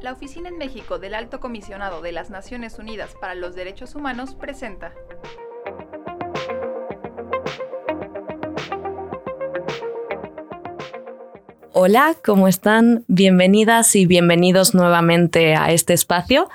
La Oficina en México del Alto Comisionado de las Naciones Unidas para los Derechos Humanos presenta Hola, ¿cómo están? Bienvenidas y bienvenidos nuevamente a este espacio.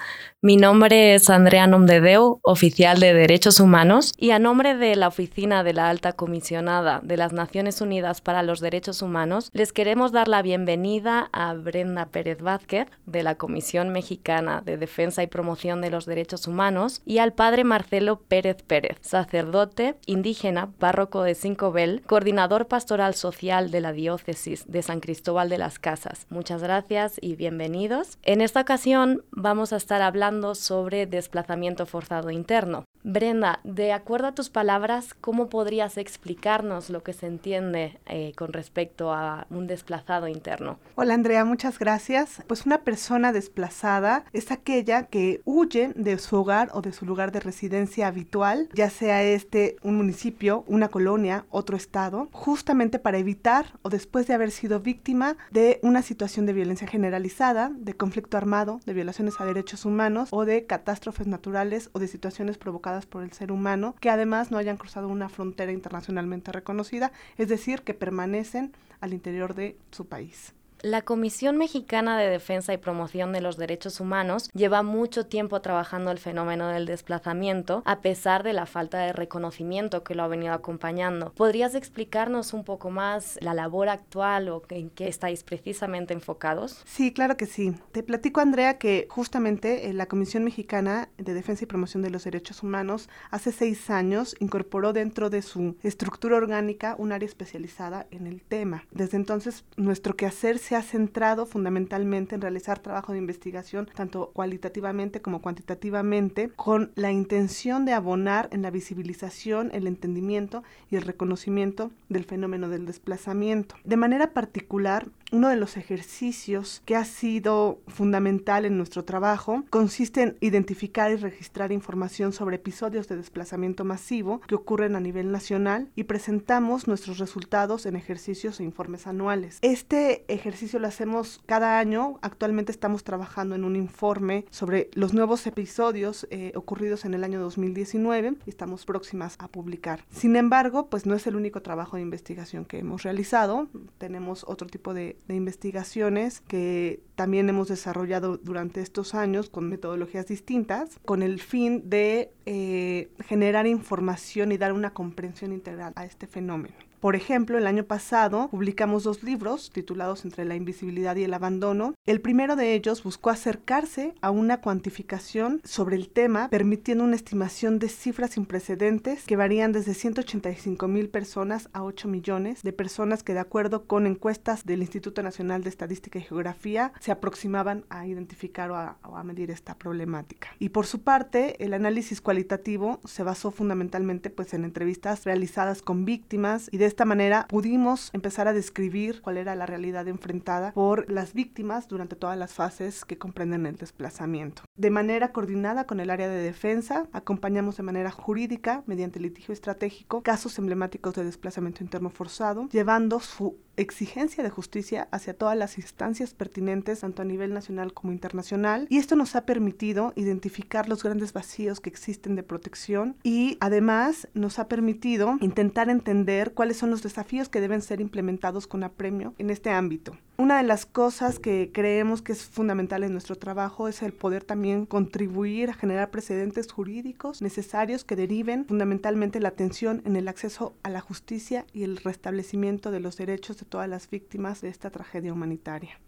Mi nombre es Andrea Nomdedeu, oficial de Derechos Humanos, y a nombre de la Oficina de la Alta Comisionada de las Naciones Unidas para los Derechos Humanos, les queremos dar la bienvenida a Brenda Pérez Vázquez, de la Comisión Mexicana de Defensa y Promoción de los Derechos Humanos, y al padre Marcelo Pérez Pérez, sacerdote indígena, párroco de Bel, coordinador pastoral social de la diócesis de San Cristóbal de las Casas. Muchas gracias y bienvenidos. En esta ocasión vamos a estar hablando sobre desplazamiento forzado interno. Brenda, de acuerdo a tus palabras, ¿cómo podrías explicarnos lo que se entiende eh, con respecto a un desplazado interno? Hola Andrea, muchas gracias. Pues una persona desplazada es aquella que huye de su hogar o de su lugar de residencia habitual, ya sea este un municipio, una colonia, otro estado, justamente para evitar o después de haber sido víctima de una situación de violencia generalizada, de conflicto armado, de violaciones a derechos humanos o de catástrofes naturales o de situaciones provocadas por el ser humano, que además no hayan cruzado una frontera internacionalmente reconocida, es decir, que permanecen al interior de su país. La Comisión Mexicana de Defensa y Promoción de los Derechos Humanos lleva mucho tiempo trabajando el fenómeno del desplazamiento, a pesar de la falta de reconocimiento que lo ha venido acompañando. ¿Podrías explicarnos un poco más la labor actual o en qué estáis precisamente enfocados? Sí, claro que sí. Te platico, Andrea, que justamente eh, la Comisión Mexicana de Defensa y Promoción de los Derechos Humanos hace seis años incorporó dentro de su estructura orgánica un área especializada en el tema. Desde entonces, nuestro quehacer se ha centrado fundamentalmente en realizar trabajo de investigación, tanto cualitativamente como cuantitativamente, con la intención de abonar en la visibilización, el entendimiento y el reconocimiento del fenómeno del desplazamiento. De manera particular, uno de los ejercicios que ha sido fundamental en nuestro trabajo consiste en identificar y registrar información sobre episodios de desplazamiento masivo que ocurren a nivel nacional y presentamos nuestros resultados en ejercicios e informes anuales. Este ejercicio lo hacemos cada año. Actualmente estamos trabajando en un informe sobre los nuevos episodios eh, ocurridos en el año 2019 y estamos próximas a publicar. Sin embargo, pues no es el único trabajo de investigación que hemos realizado. Tenemos otro tipo de de investigaciones que también hemos desarrollado durante estos años con metodologías distintas, con el fin de eh, generar información y dar una comprensión integral a este fenómeno. Por ejemplo, el año pasado publicamos dos libros titulados Entre la invisibilidad y el abandono. El primero de ellos buscó acercarse a una cuantificación sobre el tema, permitiendo una estimación de cifras sin precedentes que varían desde 185 mil personas a 8 millones de personas que de acuerdo con encuestas del Instituto Nacional de Estadística y Geografía se aproximaban a identificar o a, o a medir esta problemática. Y por su parte, el análisis cualitativo se basó fundamentalmente pues, en entrevistas realizadas con víctimas y de esta manera pudimos empezar a describir cuál era la realidad enfrentada por las víctimas durante todas las fases que comprenden el desplazamiento. De manera coordinada con el área de defensa, acompañamos de manera jurídica, mediante litigio estratégico, casos emblemáticos de desplazamiento interno forzado, llevando su exigencia de justicia hacia todas las instancias pertinentes, tanto a nivel nacional como internacional. Y esto nos ha permitido identificar los grandes vacíos que existen de protección y además nos ha permitido intentar entender cuáles son los desafíos que deben ser implementados con apremio en este ámbito. Una de las cosas que creemos que es fundamental en nuestro trabajo es el poder también contribuir a generar precedentes jurídicos necesarios que deriven fundamentalmente la atención en el acceso a la justicia y el restablecimiento de los derechos de todas las víctimas de esta tragedia humanitaria.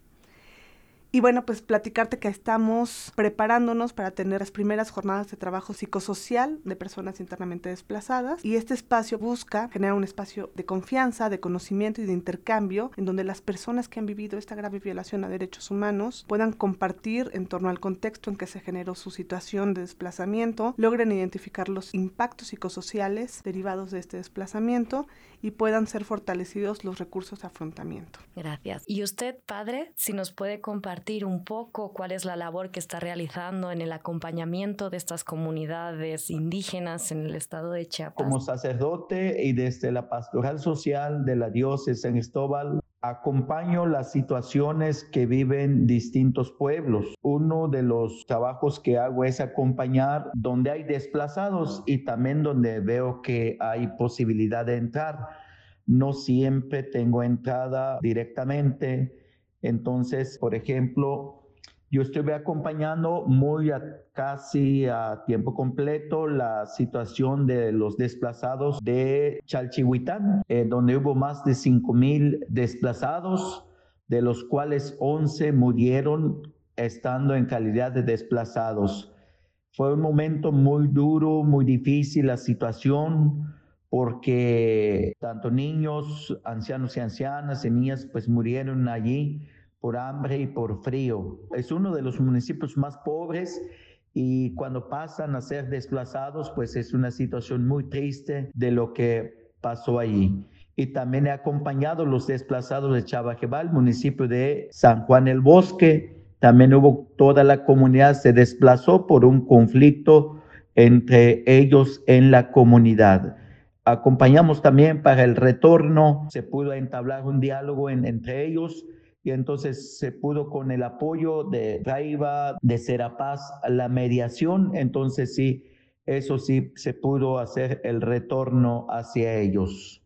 Y bueno, pues platicarte que estamos preparándonos para tener las primeras jornadas de trabajo psicosocial de personas internamente desplazadas. Y este espacio busca generar un espacio de confianza, de conocimiento y de intercambio en donde las personas que han vivido esta grave violación a derechos humanos puedan compartir en torno al contexto en que se generó su situación de desplazamiento, logren identificar los impactos psicosociales derivados de este desplazamiento y puedan ser fortalecidos los recursos de afrontamiento. Gracias. Y usted, padre, si nos puede compartir un poco cuál es la labor que está realizando en el acompañamiento de estas comunidades indígenas en el estado de Chiapas? Como sacerdote y desde la pastoral social de la diócesis en Cristóbal, acompaño las situaciones que viven distintos pueblos. Uno de los trabajos que hago es acompañar donde hay desplazados y también donde veo que hay posibilidad de entrar. No siempre tengo entrada directamente. Entonces, por ejemplo, yo estuve acompañando muy casi a tiempo completo la situación de los desplazados de Chalchihuitán, eh, donde hubo más de 5 mil desplazados, de los cuales 11 murieron estando en calidad de desplazados. Fue un momento muy duro, muy difícil la situación, porque tanto niños, ancianos y ancianas y niñas pues murieron allí por hambre y por frío. Es uno de los municipios más pobres y cuando pasan a ser desplazados, pues es una situación muy triste de lo que pasó allí. Y también he acompañado los desplazados de Chabajebal, municipio de San Juan el Bosque. También hubo toda la comunidad se desplazó por un conflicto entre ellos en la comunidad. Acompañamos también para el retorno, se pudo entablar un diálogo entre ellos y entonces se pudo con el apoyo de Raiva, de Serapaz, la mediación, entonces sí, eso sí se pudo hacer el retorno hacia ellos.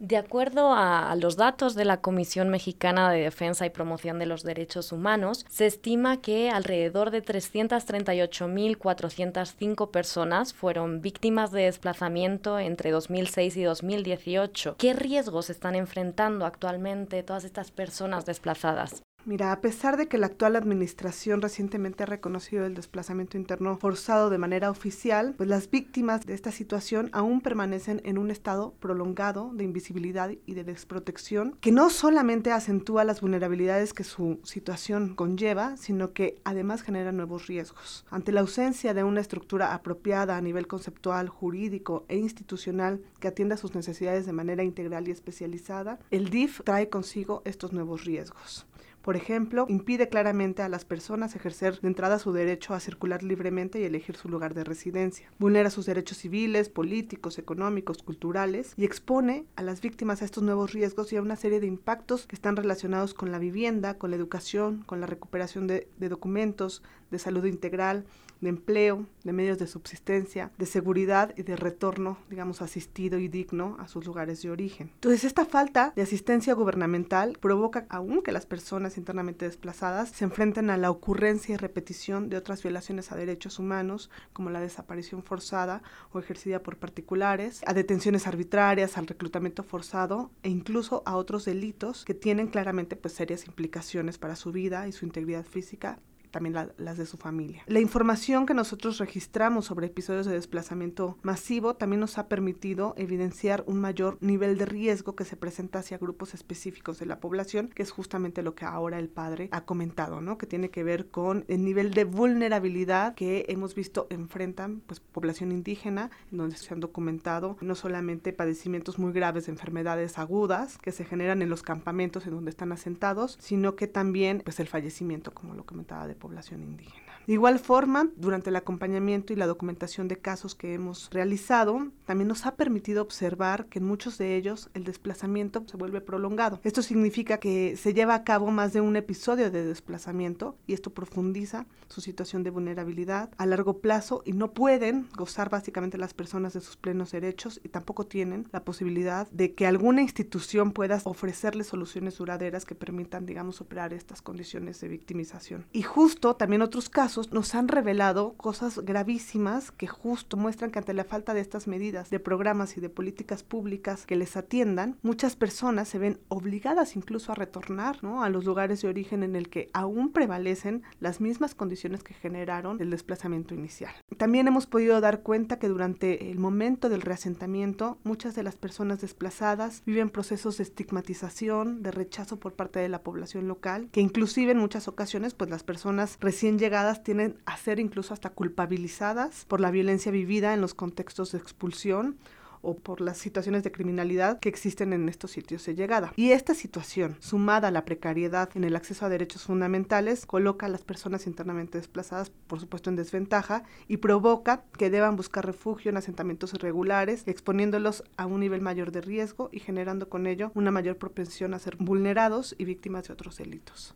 De acuerdo a, los datos de la Comisión Mexicana de Defensa y Promoción de los Derechos Humanos, se estima que alrededor de 338.405 personas fueron víctimas de desplazamiento entre 2006 y 2018. ¿Qué riesgos están enfrentando actualmente todas estas personas desplazadas? Mira, a pesar de que la actual administración recientemente ha reconocido el desplazamiento interno forzado de manera oficial, pues las víctimas de esta situación aún permanecen en un estado prolongado de invisibilidad y de desprotección, que no solamente acentúa las vulnerabilidades que su situación conlleva, sino que además genera nuevos riesgos. Ante la ausencia de una estructura apropiada a nivel conceptual, jurídico e institucional que atienda sus necesidades de manera integral y especializada, el DIF trae consigo estos nuevos riesgos. Por ejemplo, impide claramente a las personas ejercer de entrada su derecho a circular libremente y elegir su lugar de residencia. Vulnera sus derechos civiles, políticos, económicos, culturales y expone a las víctimas a estos nuevos riesgos y a una serie de impactos que están relacionados con la vivienda, con la educación, con la recuperación de, documentos, de salud integral, de empleo, de medios de subsistencia, de seguridad y de retorno, digamos, asistido y digno a sus lugares de origen. Entonces, esta falta de asistencia gubernamental provoca aún que las personas internamente desplazadas se enfrenten a la ocurrencia y repetición de otras violaciones a derechos humanos, como la desaparición forzada o ejercida por particulares, a detenciones arbitrarias, al reclutamiento forzado e incluso a otros delitos que tienen claramente pues serias implicaciones para su vida y su integridad física también las de su familia. La información que nosotros registramos sobre episodios de desplazamiento masivo también nos ha permitido evidenciar un mayor nivel de riesgo que se presenta hacia grupos específicos de la población, que es justamente lo que ahora el padre ha comentado, ¿no? Que tiene que ver con el nivel de vulnerabilidad que hemos visto enfrentan pues población indígena, en donde se han documentado no solamente padecimientos muy graves de enfermedades agudas que se generan en los campamentos en donde están asentados, sino que también pues el fallecimiento, como lo comentaba de población indígena. De igual forma, durante el acompañamiento y la documentación de casos que hemos realizado, también nos ha permitido observar que en muchos de ellos el desplazamiento se vuelve prolongado. Esto significa que se lleva a cabo más de un episodio de desplazamiento y esto profundiza su situación de vulnerabilidad a largo plazo y no pueden gozar básicamente las personas de sus plenos derechos y tampoco tienen la posibilidad de que alguna institución pueda ofrecerles soluciones duraderas que permitan, digamos, operar estas condiciones de victimización. Y justo también otros casos nos han revelado cosas gravísimas que justo muestran que ante la falta de estas medidas, de programas y de políticas públicas que les atiendan, muchas personas se ven obligadas incluso a retornar a los lugares de origen en el que aún prevalecen las mismas condiciones que generaron el desplazamiento inicial. También hemos podido dar cuenta que durante el momento del reasentamiento, muchas de las personas desplazadas viven procesos de estigmatización, de rechazo por parte de la población local, que inclusive en muchas ocasiones pues las personas recién llegadas tienen a ser incluso hasta culpabilizadas por la violencia vivida en los contextos de expulsión o por las situaciones de criminalidad que existen en estos sitios de llegada. Y esta situación, sumada a la precariedad en el acceso a derechos fundamentales, coloca a las personas internamente desplazadas, por supuesto, en desventaja y provoca que deban buscar refugio en asentamientos irregulares, exponiéndolos a un nivel mayor de riesgo y generando con ello una mayor propensión a ser vulnerados y víctimas de otros delitos.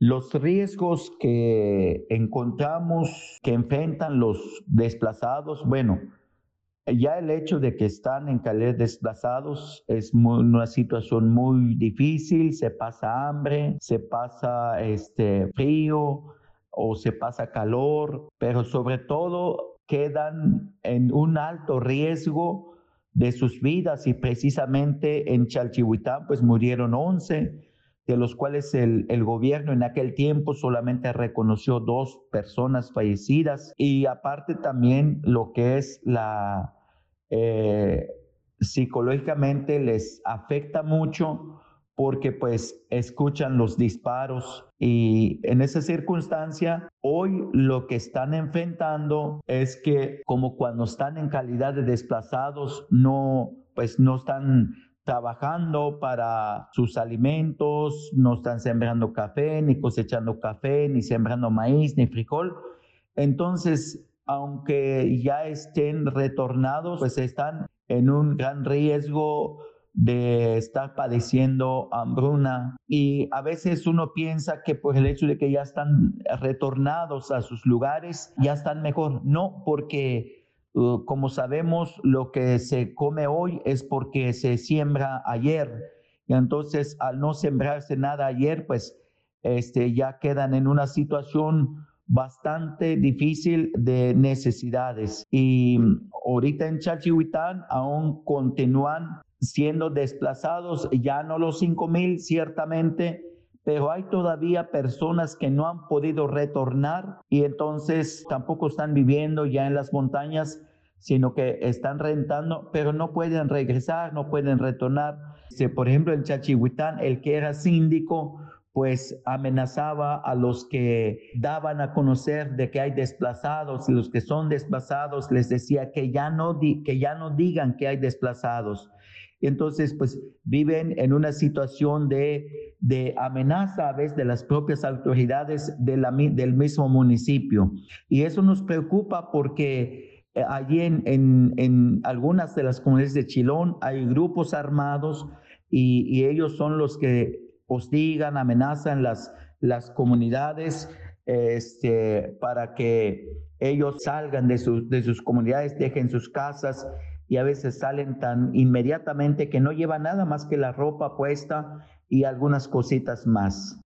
Los riesgos que encontramos que enfrentan los desplazados, bueno, ya el hecho de que están en calidad desplazados es una situación muy difícil, se pasa hambre, se pasa este frío o se pasa calor, pero sobre todo quedan en un alto riesgo de sus vidas y precisamente en Chalchihuitán pues murieron 11 de los cuales el, gobierno en aquel tiempo solamente reconoció dos personas fallecidas y aparte también lo que es la eh, psicológicamente les afecta mucho porque pues escuchan los disparos y en esa circunstancia hoy lo que están enfrentando es que como cuando están en calidad de desplazados no pues no están trabajando para sus alimentos, no están sembrando café, ni cosechando café, ni sembrando maíz, ni frijol. Entonces, aunque ya estén retornados, pues están en un gran riesgo de estar padeciendo hambruna y a veces uno piensa que por el hecho de que ya están retornados a sus lugares ya están mejor. No, porque Uh, como sabemos, lo que se come hoy es porque se siembra ayer. Y entonces, al no sembrarse nada ayer, pues este, ya quedan en una situación bastante difícil de necesidades. Y ahorita en Chachihuitán aún continúan siendo desplazados, ya no los 5 mil ciertamente, pero hay todavía personas que no han podido retornar y entonces tampoco están viviendo ya en las montañas, sino que están rentando, pero no pueden regresar, no pueden retornar. por ejemplo, en Chachihuitán, el que era síndico, pues amenazaba a los que daban a conocer de que hay desplazados y los que son desplazados les decía que ya no, que ya no digan que hay desplazados entonces, pues viven en una situación de, de amenaza a veces de las propias autoridades de del mismo municipio. Y eso nos preocupa porque eh, allí en, en, en, algunas de las comunidades de Chilón hay grupos armados y, y ellos son los que hostigan, amenazan las, las comunidades este, para que ellos salgan de, sus de sus comunidades, dejen sus casas y a veces salen tan inmediatamente que no llevan nada más que la ropa puesta y algunas cositas más.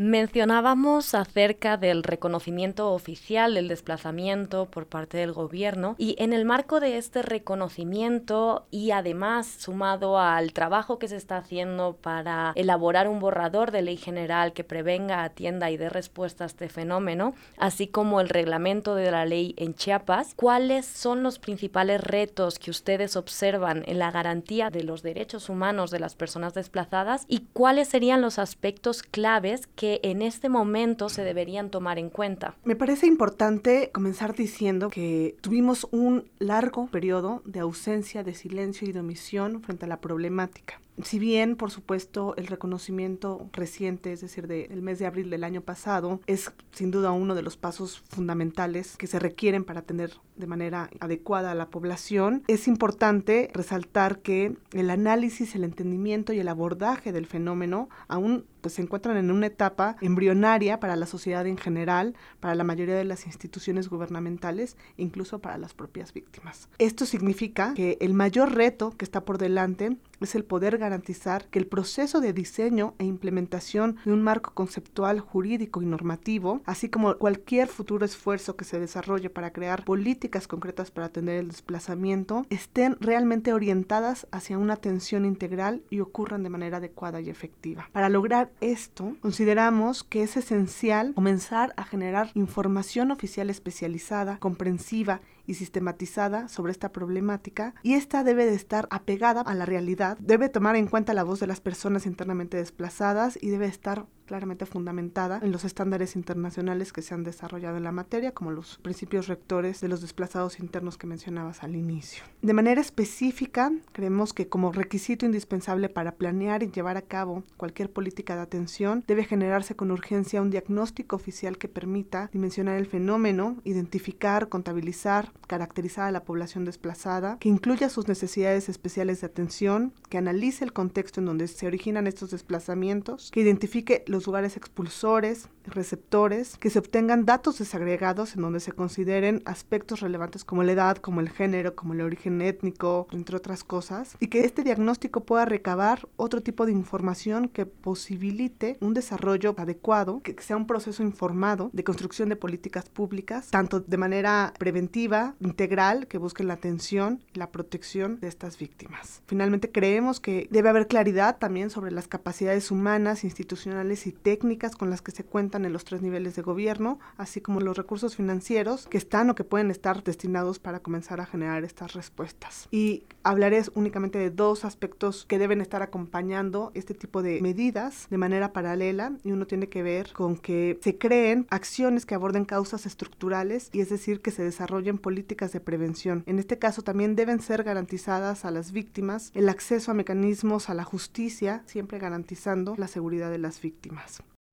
Mencionábamos acerca del reconocimiento oficial del desplazamiento por parte del gobierno y en el marco de este reconocimiento y además sumado al trabajo que se está haciendo para elaborar un borrador de ley general que prevenga, atienda y dé respuesta a este fenómeno, así como el reglamento de la ley en Chiapas, ¿cuáles son los principales retos que ustedes observan en la garantía de los derechos humanos de las personas desplazadas y cuáles serían los aspectos claves que en este momento se deberían tomar en cuenta? Me parece importante comenzar diciendo que tuvimos un largo periodo de ausencia, de silencio y de omisión frente a la problemática si bien, por supuesto, el reconocimiento reciente, es decir, del mes de abril del año pasado, es sin duda uno de los pasos fundamentales que se requieren para atender de manera adecuada a la población, es importante resaltar que el análisis, el entendimiento y el abordaje del fenómeno aún pues, se encuentran en una etapa embrionaria para la sociedad en general, para la mayoría de las instituciones gubernamentales, incluso para las propias víctimas. Esto significa que el mayor reto que está por delante es el poder garantizar que el proceso de diseño e implementación de un marco conceptual jurídico y normativo, así como cualquier futuro esfuerzo que se desarrolle para crear políticas concretas para atender el desplazamiento, estén realmente orientadas hacia una atención integral y ocurran de manera adecuada y efectiva. Para lograr esto, consideramos que es esencial comenzar a generar información oficial especializada, comprensiva y sistematizada sobre esta problemática y esta debe de estar apegada a la realidad, debe tomar en cuenta la voz de las personas internamente desplazadas y debe estar claramente fundamentada en los estándares internacionales que se han desarrollado en la materia, como los principios rectores de los desplazados internos que mencionabas al inicio. De manera específica, creemos que como requisito indispensable para planear y llevar a cabo cualquier política de atención, debe generarse con urgencia un diagnóstico oficial que permita dimensionar el fenómeno, identificar, contabilizar, caracterizar a la población desplazada, que incluya sus necesidades especiales de atención, que analice el contexto en donde se originan estos desplazamientos, que identifique los lugares expulsores, receptores, que se obtengan datos desagregados en donde se consideren aspectos relevantes como la edad, como el género, como el origen étnico, entre otras cosas, y que este diagnóstico pueda recabar otro tipo de información que posibilite un desarrollo adecuado, que sea un proceso informado de construcción de políticas públicas, tanto de manera preventiva, integral, que busque la atención y la protección de estas víctimas. Finalmente, creemos que debe haber claridad también sobre las capacidades humanas, institucionales y técnicas con las que se cuentan en los tres niveles de gobierno, así como los recursos financieros que están o que pueden estar destinados para comenzar a generar estas respuestas. Y hablaré únicamente de dos aspectos que deben estar acompañando este tipo de medidas de manera paralela y uno tiene que ver con que se creen acciones que aborden causas estructurales y es decir que se desarrollen políticas de prevención. En este caso también deben ser garantizadas a las víctimas el acceso a mecanismos a la justicia, siempre garantizando la seguridad de las víctimas.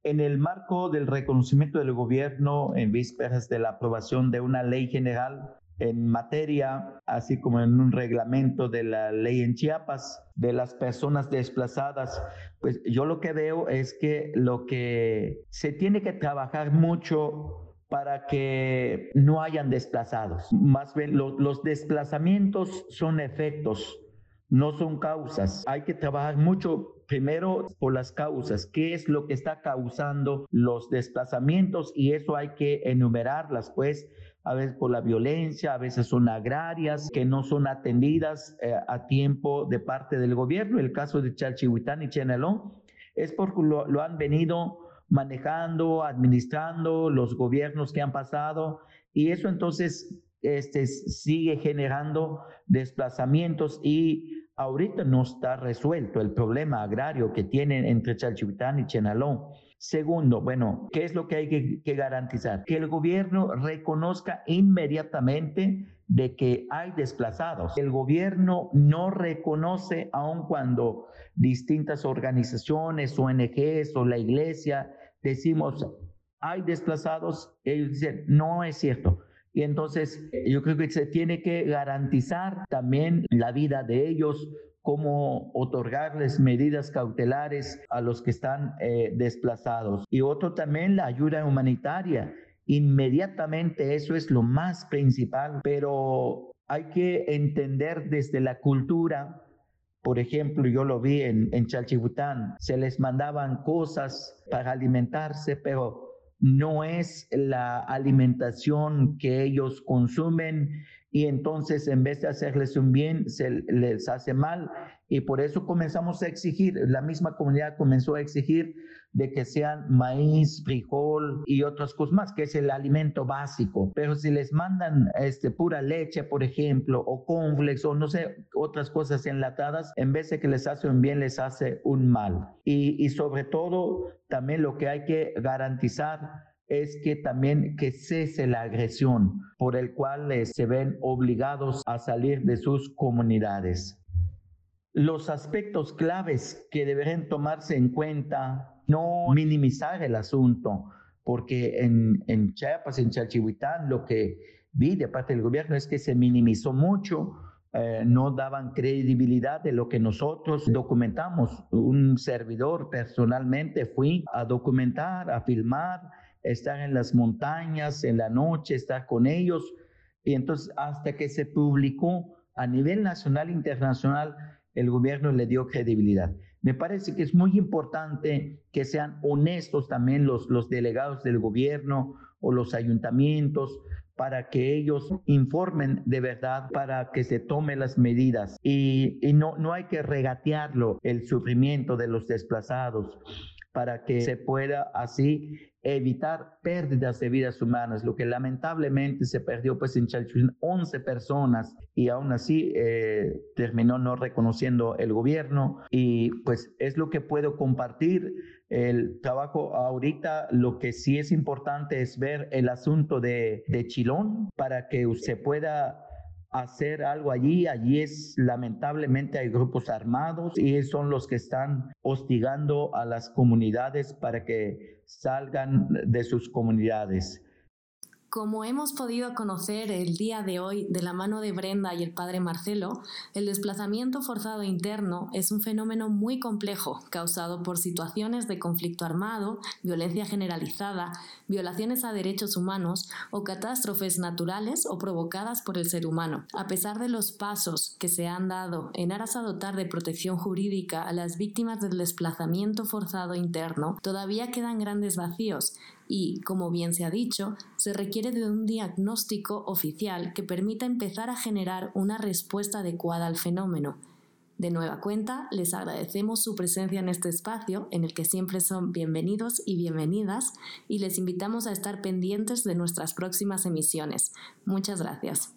En el marco del reconocimiento del gobierno en vísperas de la aprobación de una ley general en materia, así como en un reglamento de la ley en Chiapas de las personas desplazadas, pues yo lo que veo es que lo que se tiene que trabajar mucho para que no hayan desplazados. Más bien, los desplazamientos son efectos, no son causas. Hay que trabajar mucho primero por las causas, qué es lo que está causando los desplazamientos y eso hay que enumerarlas, pues a veces por la violencia, a veces son agrarias que no son atendidas eh, a tiempo de parte del gobierno. El caso de Chalchihuitán y Chenalón es porque lo, lo han venido manejando, administrando los gobiernos que han pasado y eso entonces este, sigue generando desplazamientos y ahorita no está resuelto el problema agrario que tienen entre Chalchihuitán y Chenalón. Segundo, bueno, ¿qué es lo que hay que, garantizar? Que el gobierno reconozca inmediatamente de que hay desplazados. El gobierno no reconoce, aun cuando distintas organizaciones, ONGs o la iglesia decimos, hay desplazados, ellos dicen, no es cierto. Y entonces yo creo que se tiene que garantizar también la vida de ellos, cómo otorgarles medidas cautelares a los que están eh, desplazados. Y otro también la ayuda humanitaria. Inmediatamente eso es lo más principal, pero hay que entender desde la cultura. Por ejemplo, yo lo vi en, en se les mandaban cosas para alimentarse, pero no es la alimentación que ellos consumen y entonces en vez de hacerles un bien, se les hace mal y por eso comenzamos a exigir, la misma comunidad comenzó a exigir de que sean maíz, frijol y otras cosas más, que es el alimento básico. Pero si les mandan este, pura leche, por ejemplo, o cornflakes o no sé, otras cosas enlatadas, en vez de que les hace bien, les hace un mal. Y, y sobre todo, también lo que hay que garantizar es que también que cese la agresión por el cual eh, se ven obligados a salir de sus comunidades. Los aspectos claves que deberán tomarse en cuenta, no minimizar el asunto, porque en, en Chiapas, en Chalchihuitán, lo que vi de parte del gobierno es que se minimizó mucho, eh, no daban credibilidad de lo que nosotros documentamos. Un servidor personalmente fui a documentar, a filmar, estar en las montañas, en la noche, estar con ellos. Y entonces hasta que se publicó a nivel nacional e internacional, el gobierno le dio credibilidad. Me parece que es muy importante que sean honestos también los, los delegados del gobierno o los ayuntamientos para que ellos informen de verdad, para que se tomen las medidas. Y, y no, no hay que regatearlo, el sufrimiento de los desplazados para que se pueda así evitar pérdidas de vidas humanas, lo que lamentablemente se perdió pues en Chalchulín 11 personas y aún así eh, terminó no reconociendo el gobierno y pues es lo que puedo compartir el trabajo ahorita, lo que sí es importante es ver el asunto de, de Chilón para que se pueda hacer algo allí. Allí es lamentablemente hay grupos armados y son los que están hostigando a las comunidades para que salgan de sus comunidades. Como hemos podido conocer el día de hoy de la mano de Brenda y el padre Marcelo, el desplazamiento forzado interno es un fenómeno muy complejo causado por situaciones de conflicto armado, violencia generalizada, violaciones a derechos humanos o catástrofes naturales o provocadas por el ser humano. A pesar de los pasos que se han dado en aras a dotar de protección jurídica a las víctimas del desplazamiento forzado interno, todavía quedan grandes vacíos y, como bien se ha dicho, se requiere de un diagnóstico oficial que permita empezar a generar una respuesta adecuada al fenómeno. De nueva cuenta, les agradecemos su presencia en este espacio, en el que siempre son bienvenidos y bienvenidas, y les invitamos a estar pendientes de nuestras próximas emisiones. Muchas gracias.